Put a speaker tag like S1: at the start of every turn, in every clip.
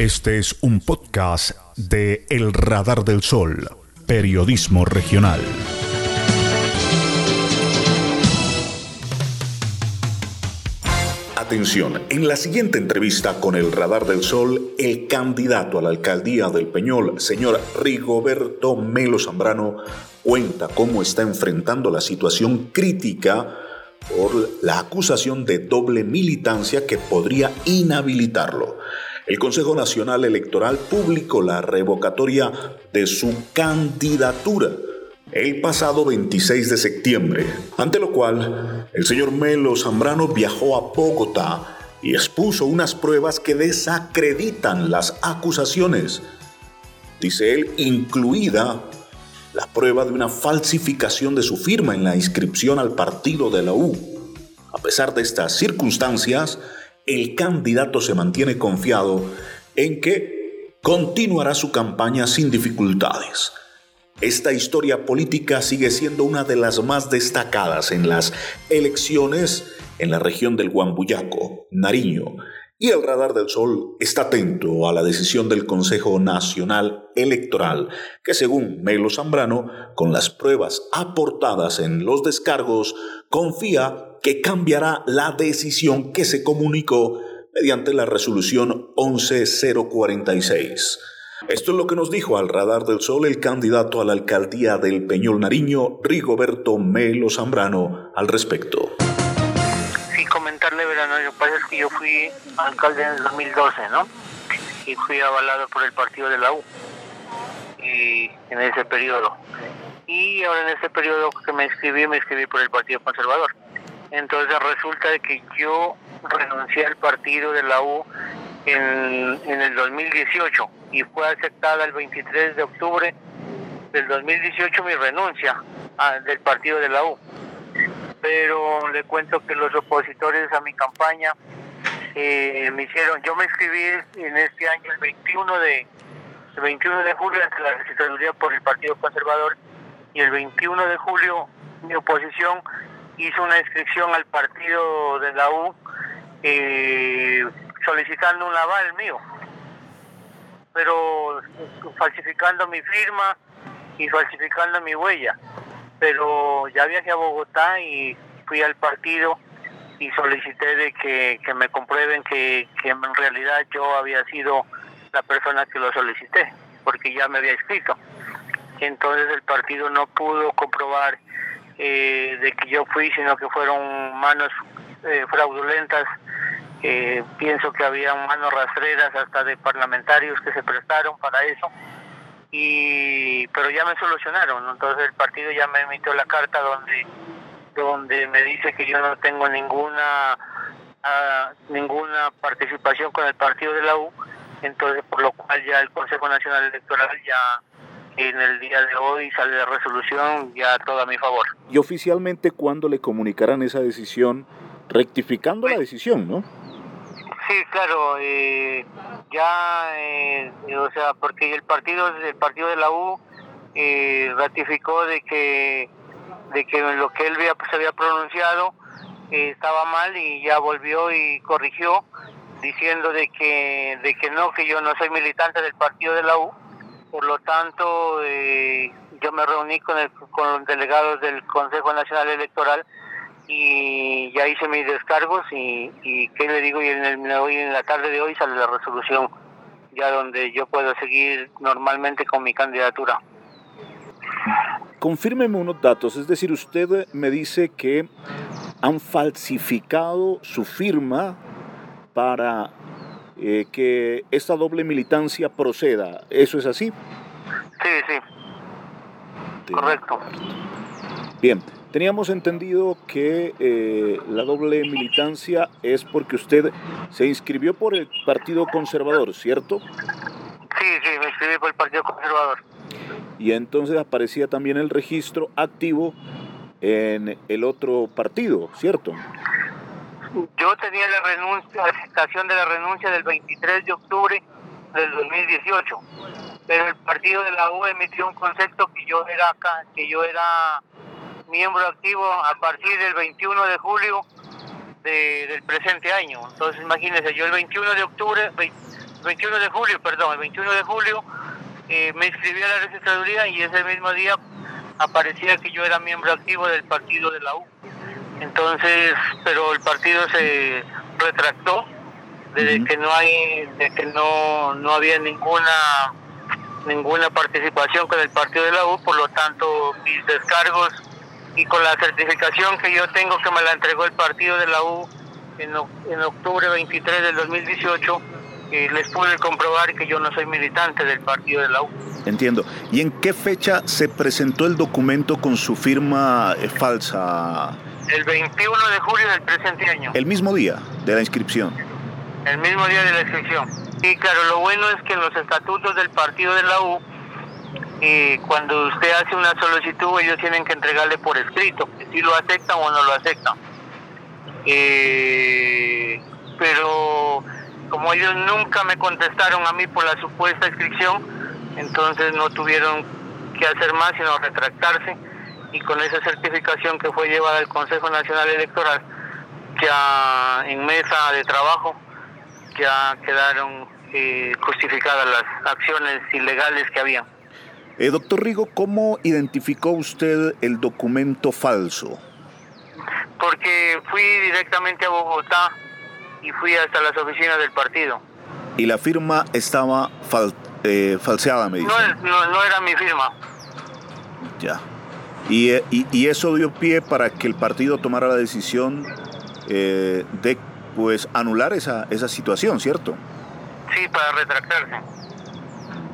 S1: Este es un podcast de El Radar del Sol, periodismo regional. Atención, en la siguiente entrevista con El Radar del Sol, el candidato a la alcaldía del Peñol, señor Rigoberto Melo Zambrano, cuenta cómo está enfrentando la situación crítica por la acusación de doble militancia que podría inhabilitarlo el Consejo Nacional Electoral publicó la revocatoria de su candidatura el pasado 26 de septiembre, ante lo cual el señor Melo Zambrano viajó a Bogotá y expuso unas pruebas que desacreditan las acusaciones. Dice él, incluida la prueba de una falsificación de su firma en la inscripción al partido de la U. A pesar de estas circunstancias, el candidato se mantiene confiado en que continuará su campaña sin dificultades. Esta historia política sigue siendo una de las más destacadas en las elecciones en la región del Guambuyaco, Nariño, y el Radar del Sol está atento a la decisión del Consejo Nacional Electoral, que según Melo Zambrano, con las pruebas aportadas en los descargos, confía que cambiará la decisión que se comunicó mediante la resolución 11046. Esto es lo que nos dijo al radar del sol el candidato a la alcaldía del Peñol Nariño, Rigoberto Melo Zambrano, al respecto.
S2: Sí, comentarle, verano, pasa es que yo fui alcalde en el 2012, ¿no? Y fui avalado por el partido de la U y en ese periodo. Y ahora en ese periodo que me inscribí, me inscribí por el Partido Conservador. Entonces resulta que yo renuncié al partido de la U en, el 2018 y fue aceptada el 23 de octubre del 2018 mi renuncia del partido de la U. Pero le cuento que los opositores a mi campaña eh, me hicieron, yo me inscribí en este año el 21 de, el 21 de julio ante la registraduría por el Partido Conservador y el 21 de julio mi oposición hizo una inscripción al partido de la U eh, solicitando un aval mío, pero falsificando mi firma y falsificando mi huella. Pero ya viajé a Bogotá y fui al partido y solicité de que, me comprueben que, que en realidad yo había sido la persona que lo solicité, porque ya me había escrito. Entonces el partido no pudo comprobar eh, de que yo fui, sino que fueron manos eh, fraudulentas. Eh, pienso que había manos rastreras hasta de parlamentarios que se prestaron para eso. Y, pero ya me solucionaron, entonces el partido ya me emitió la carta donde donde me dice que yo no tengo ninguna ah, ninguna participación con el partido de la U, entonces por lo cual ya el Consejo Nacional Electoral ya en el día de hoy sale la resolución ya todo a mi favor.
S1: ¿Y oficialmente cuándo le comunicarán esa decisión, rectificando la decisión, no?
S2: Sí, claro, eh, ya, eh, o sea, porque el partido, el partido de la U eh, ratificó de que, de que lo que él había, se había pronunciado estaba mal y ya volvió y corrigió diciendo de que, de que no, que yo no soy militante del partido de la U, por lo tanto, eh, yo me reuní con, con los delegados del Consejo Nacional Electoral y ya hice mis descargos y, y ¿qué le digo? Y en, el, hoy, en la tarde de hoy sale la resolución ya donde yo puedo seguir normalmente con mi candidatura.
S1: Confírmeme unos datos, es decir, usted me dice que han falsificado su firma para eh, que esta doble militancia proceda. ¿Eso es así?
S2: Sí, sí. Correcto.
S1: Bien, teníamos entendido que eh, la doble militancia es porque usted se inscribió por el Partido Conservador, ¿cierto?
S2: Sí, sí, me inscribí por el Partido Conservador.
S1: Y entonces aparecía también el registro activo en el otro partido, ¿cierto?
S2: Yo tenía la renuncia, la aceptación de la renuncia del 23 de octubre del 2018, pero el partido de la U emitió un concepto que yo era acá, que yo era miembro activo a partir del 21 de julio del presente año. Entonces, imagínense, yo el 21 de octubre 21 de julio, perdón, el 21 de julio eh, me inscribí a la registraduría y ese mismo día aparecía que yo era miembro activo del partido de la U. Entonces, pero el partido se retractó de que no hay, de que no, no había ninguna ninguna participación con el partido de la U, por lo tanto mis descargos y con la certificación que yo tengo que me la entregó el partido de la U en, en octubre 23 del 2018, eh, les pude comprobar que yo no soy militante del partido de la U.
S1: Entiendo. ¿Y en qué fecha se presentó el documento con su firma eh, falsa?
S2: El 21 de julio del presente año.
S1: El mismo día de la inscripción.
S2: El mismo día de la inscripción. Y claro, lo bueno es que en los estatutos del partido de la U, eh, cuando usted hace una solicitud, ellos tienen que entregarle por escrito, si lo aceptan o no lo aceptan. Eh, pero como ellos nunca me contestaron a mí por la supuesta inscripción, entonces no tuvieron que hacer más sino retractarse y con esa certificación que fue llevada al Consejo Nacional Electoral, ya en mesa de trabajo, ya quedaron eh, justificadas las acciones ilegales que había.
S1: Eh, doctor Rigo, ¿cómo identificó usted el documento falso?
S2: Porque fui directamente a Bogotá y fui hasta las oficinas del partido.
S1: ¿Y la firma estaba eh, falseada, me dice?
S2: No, no, era mi firma.
S1: Ya. Y, y, y, eso dio pie para que el partido tomara la decisión eh, de pues anular esa, esa situación, ¿cierto?
S2: Sí, para retractarse.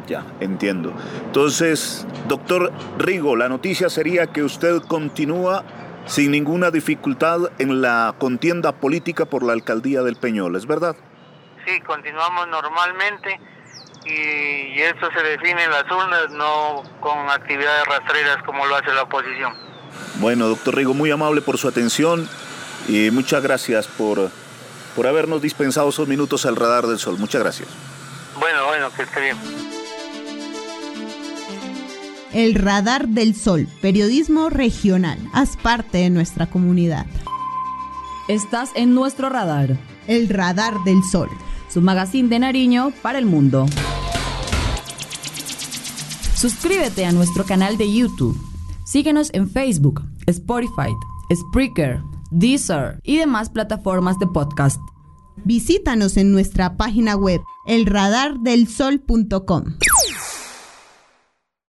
S1: Ya, entiendo. Entonces, doctor Rigo, la noticia sería que usted continúa sin ninguna dificultad en la contienda política por la alcaldía del Peñol, ¿es verdad?
S2: Sí, continuamos normalmente y, eso se define en las urnas, no con actividades rastreras como lo hace la oposición.
S1: Bueno, doctor Rigo, muy amable por su atención y muchas gracias por por habernos dispensado esos minutos al radar del sol. Muchas gracias.
S2: Bueno, bueno, que esté bien.
S3: El Radar del Sol, periodismo regional. Haz parte de nuestra comunidad.
S4: Estás en nuestro radar.
S3: El Radar del Sol.
S4: Su magazine de Nariño para el mundo. Suscríbete a nuestro canal de YouTube. Síguenos en Facebook, Spotify, Spreaker, Deezer y demás plataformas de podcast.
S3: Visítanos en nuestra página web elradardelsol.com.